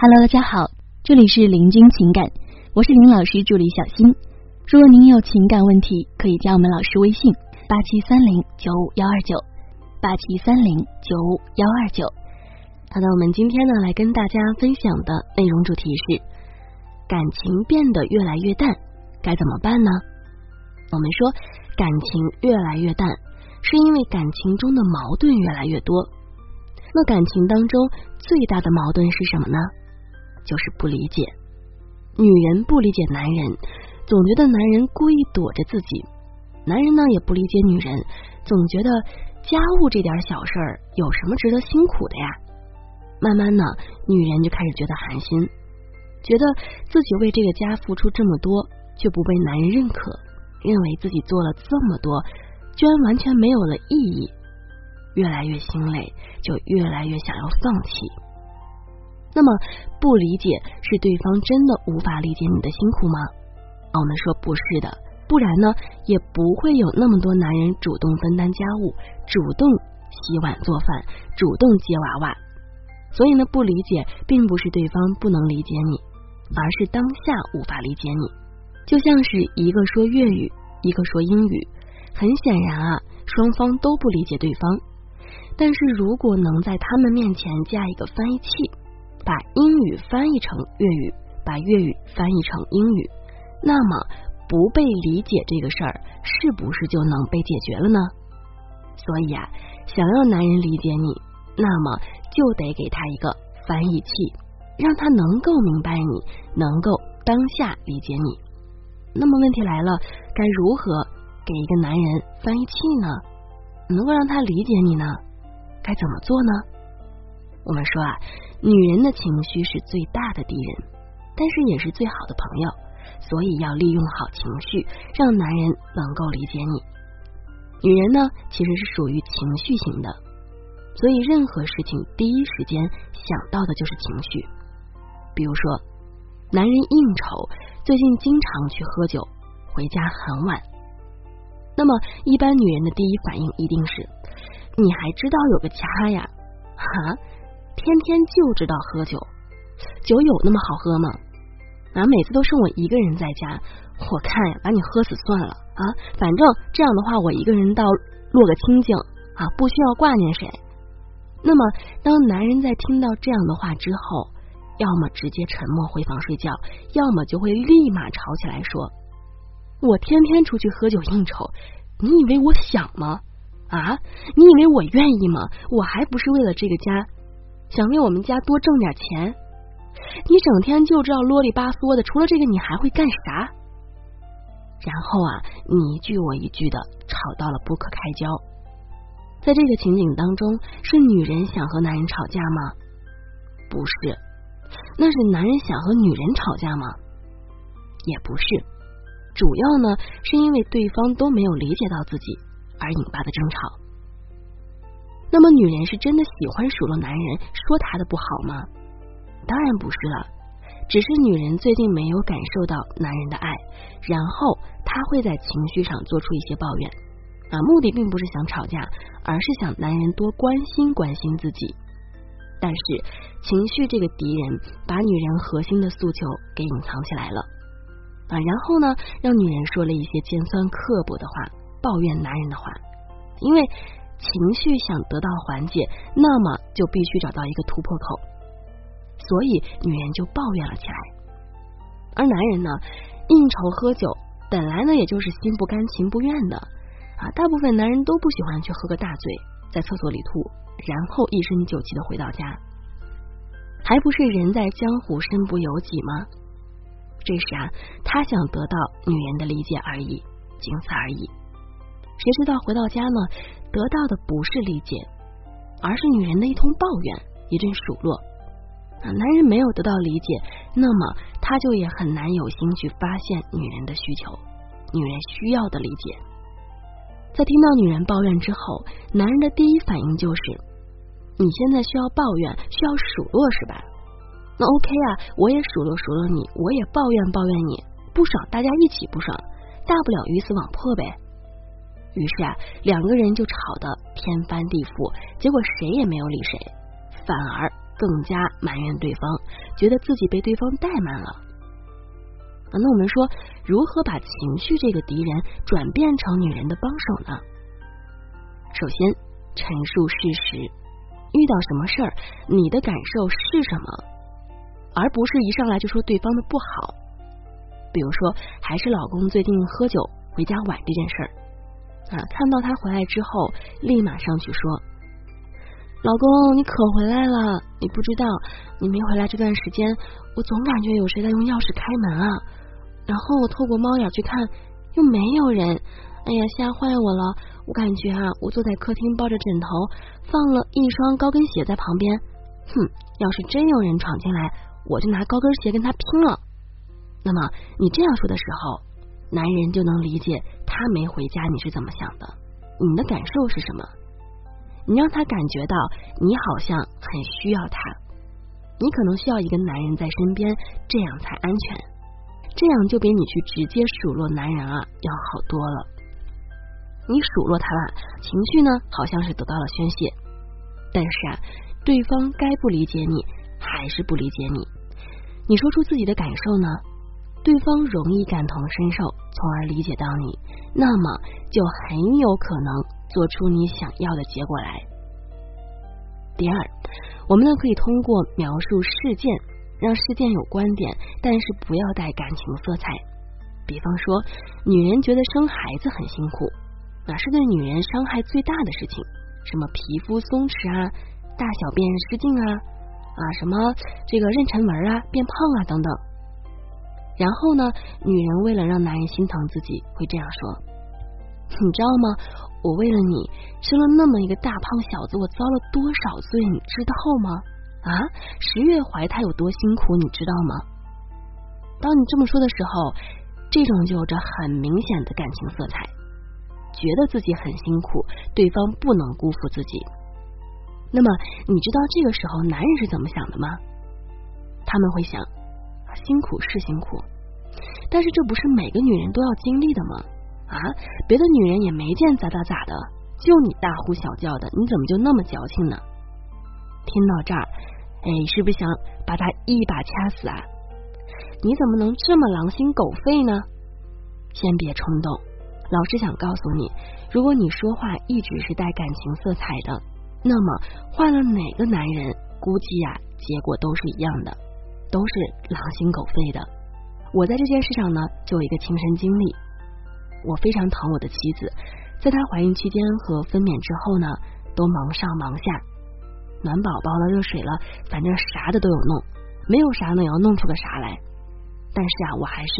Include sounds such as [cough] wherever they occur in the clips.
Hello，大家好，这里是林君情感，我是林老师助理小新。如果您有情感问题，可以加我们老师微信八七三零九五幺二九八七三零九五幺二九。好的，我们今天呢来跟大家分享的内容主题是感情变得越来越淡，该怎么办呢？我们说感情越来越淡，是因为感情中的矛盾越来越多。那感情当中最大的矛盾是什么呢？就是不理解。女人不理解男人，总觉得男人故意躲着自己；男人呢也不理解女人，总觉得家务这点小事儿有什么值得辛苦的呀？慢慢呢，女人就开始觉得寒心，觉得自己为这个家付出这么多，却不被男人认可，认为自己做了这么多，居然完全没有了意义。越来越心累，就越来越想要放弃。那么，不理解是对方真的无法理解你的辛苦吗？我们说不是的，不然呢，也不会有那么多男人主动分担家务，主动洗碗做饭，主动接娃娃。所以呢，不理解并不是对方不能理解你，而是当下无法理解你。就像是一个说粤语，一个说英语，很显然啊，双方都不理解对方。但是如果能在他们面前加一个翻译器，把英语翻译成粤语，把粤语翻译成英语，那么不被理解这个事儿是不是就能被解决了呢？所以啊，想要男人理解你，那么就得给他一个翻译器，让他能够明白你，能够当下理解你。那么问题来了，该如何给一个男人翻译器呢？能够让他理解你呢？该怎么做呢？我们说啊，女人的情绪是最大的敌人，但是也是最好的朋友，所以要利用好情绪，让男人能够理解你。女人呢，其实是属于情绪型的，所以任何事情第一时间想到的就是情绪。比如说，男人应酬，最近经常去喝酒，回家很晚，那么一般女人的第一反应一定是。你还知道有个家呀？哈，天天就知道喝酒，酒有那么好喝吗？啊，每次都剩我一个人在家，我看呀，把你喝死算了啊！反正这样的话，我一个人倒落个清净啊，不需要挂念谁。那么，当男人在听到这样的话之后，要么直接沉默回房睡觉，要么就会立马吵起来说：“我天天出去喝酒应酬，你以为我想吗？”啊！你以为我愿意吗？我还不是为了这个家，想为我们家多挣点钱。你整天就知道啰里吧嗦的，除了这个，你还会干啥？然后啊，你一句我一句的吵到了不可开交。在这个情景当中，是女人想和男人吵架吗？不是，那是男人想和女人吵架吗？也不是，主要呢是因为对方都没有理解到自己。而引发的争吵，那么女人是真的喜欢数落男人，说他的不好吗？当然不是了，只是女人最近没有感受到男人的爱，然后她会在情绪上做出一些抱怨啊，目的并不是想吵架，而是想男人多关心关心自己。但是情绪这个敌人把女人核心的诉求给隐藏起来了啊，然后呢，让女人说了一些尖酸刻薄的话。抱怨男人的话，因为情绪想得到缓解，那么就必须找到一个突破口，所以女人就抱怨了起来。而男人呢，应酬喝酒，本来呢也就是心不甘情不愿的啊。大部分男人都不喜欢去喝个大醉，在厕所里吐，然后一身酒气的回到家，还不是人在江湖身不由己吗？这时啊，他想得到女人的理解而已，仅此而已。谁知道回到家呢，得到的不是理解，而是女人的一通抱怨，一阵数落。啊，男人没有得到理解，那么他就也很难有心去发现女人的需求，女人需要的理解。在听到女人抱怨之后，男人的第一反应就是：你现在需要抱怨，需要数落是吧？那 OK 啊，我也数落数落你，我也抱怨抱怨你，不爽大家一起不爽，大不了鱼死网破呗。于是啊，两个人就吵得天翻地覆，结果谁也没有理谁，反而更加埋怨对方，觉得自己被对方怠慢了。那我们说，如何把情绪这个敌人转变成女人的帮手呢？首先，陈述事实，遇到什么事儿，你的感受是什么，而不是一上来就说对方的不好。比如说，还是老公最近喝酒回家晚这件事儿啊，看到他回来之后，立马上去说：“老公，你可回来了！你不知道，你没回来这段时间，我总感觉有谁在用钥匙开门啊。然后我透过猫眼去看，又没有人。哎呀，吓坏我了！我感觉啊，我坐在客厅抱着枕头，放了一双高跟鞋在旁边。哼，要是真有人闯进来，我就拿高跟鞋跟他拼了。”那么你这样说的时候，男人就能理解他没回家你是怎么想的，你的感受是什么？你让他感觉到你好像很需要他，你可能需要一个男人在身边，这样才安全。这样就比你去直接数落男人啊要好多了。你数落他了，情绪呢好像是得到了宣泄，但是啊，对方该不理解你还是不理解你。你说出自己的感受呢？对方容易感同身受，从而理解到你，那么就很有可能做出你想要的结果来。第二，我们呢可以通过描述事件，让事件有观点，但是不要带感情色彩。比方说，女人觉得生孩子很辛苦，那是对女人伤害最大的事情，什么皮肤松弛啊，大小便失禁啊，啊什么这个妊娠纹啊，变胖啊等等。然后呢，女人为了让男人心疼自己，会这样说：“ [laughs] 你知道吗？我为了你生了那么一个大胖小子，我遭了多少罪，你知道吗？啊，十月怀胎有多辛苦，你知道吗？”当你这么说的时候，这种就有着很明显的感情色彩，觉得自己很辛苦，对方不能辜负自己。那么，你知道这个时候男人是怎么想的吗？他们会想。辛苦是辛苦，但是这不是每个女人都要经历的吗？啊，别的女人也没见咋咋咋的，就你大呼小叫的，你怎么就那么矫情呢？听到这儿，哎，是不是想把他一把掐死啊？你怎么能这么狼心狗肺呢？先别冲动，老师想告诉你，如果你说话一直是带感情色彩的，那么换了哪个男人，估计呀，结果都是一样的。都是狼心狗肺的。我在这件事上呢，就有一个亲身经历。我非常疼我的妻子，在她怀孕期间和分娩之后呢，都忙上忙下，暖宝宝了，热水了，反正啥的都有弄，没有啥呢也要弄出个啥来。但是啊，我还是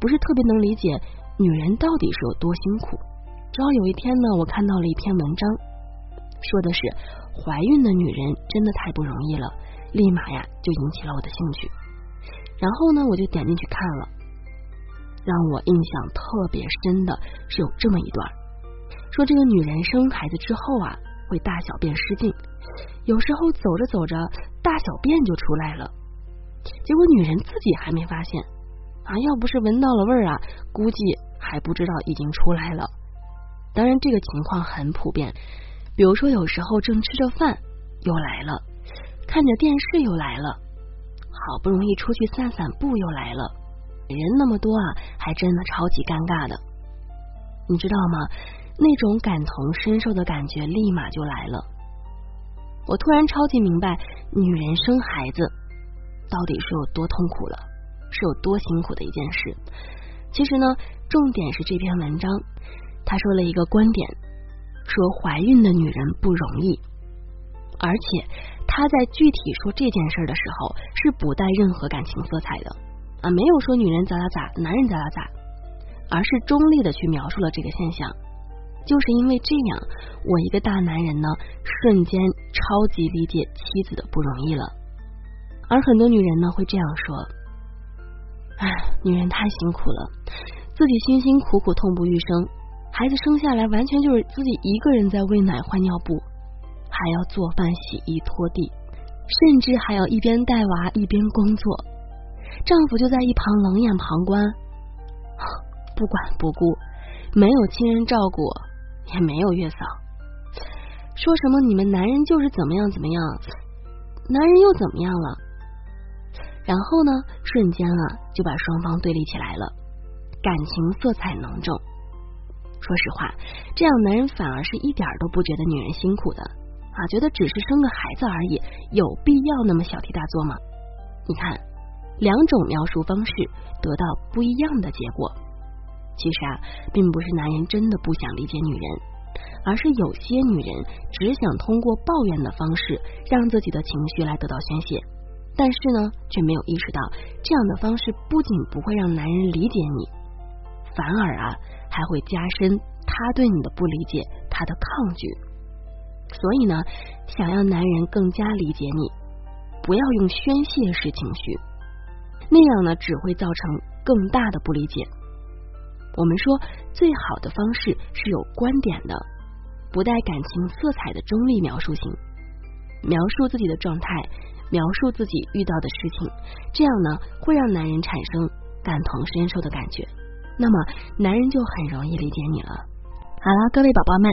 不是特别能理解女人到底是有多辛苦。直到有一天呢，我看到了一篇文章，说的是怀孕的女人真的太不容易了。立马呀就引起了我的兴趣，然后呢我就点进去看了，让我印象特别深的是有这么一段，说这个女人生孩子之后啊会大小便失禁，有时候走着走着大小便就出来了，结果女人自己还没发现啊，要不是闻到了味儿啊，估计还不知道已经出来了。当然这个情况很普遍，比如说有时候正吃着饭又来了。看着电视又来了，好不容易出去散散步又来了，人那么多啊，还真的超级尴尬的。你知道吗？那种感同身受的感觉立马就来了。我突然超级明白，女人生孩子到底是有多痛苦了，是有多辛苦的一件事。其实呢，重点是这篇文章，他说了一个观点，说怀孕的女人不容易，而且。他在具体说这件事的时候，是不带任何感情色彩的啊，没有说女人咋咋咋，男人咋咋咋，而是中立的去描述了这个现象。就是因为这样，我一个大男人呢，瞬间超级理解妻子的不容易了。而很多女人呢，会这样说：“哎，女人太辛苦了，自己辛辛苦苦，痛不欲生，孩子生下来完全就是自己一个人在喂奶换尿布。”还要做饭、洗衣、拖地，甚至还要一边带娃一边工作。丈夫就在一旁冷眼旁观，不管不顾，没有亲人照顾，也没有月嫂。说什么你们男人就是怎么样怎么样，男人又怎么样了？然后呢，瞬间啊就把双方对立起来了，感情色彩浓重。说实话，这样男人反而是一点都不觉得女人辛苦的啊，觉得只是生个孩子而已，有必要那么小题大做吗？你看，两种描述方式得到不一样的结果。其实啊，并不是男人真的不想理解女人，而是有些女人只想通过抱怨的方式让自己的情绪来得到宣泄，但是呢，却没有意识到这样的方式不仅不会让男人理解你，反而啊还会加深他对你的不理解，他的抗拒。所以呢，想要男人更加理解你，不要用宣泄式情绪，那样呢只会造成更大的不理解。我们说，最好的方式是有观点的，不带感情色彩的中立描述型，描述自己的状态，描述自己遇到的事情，这样呢会让男人产生感同身受的感觉，那么男人就很容易理解你了。好了，各位宝宝们，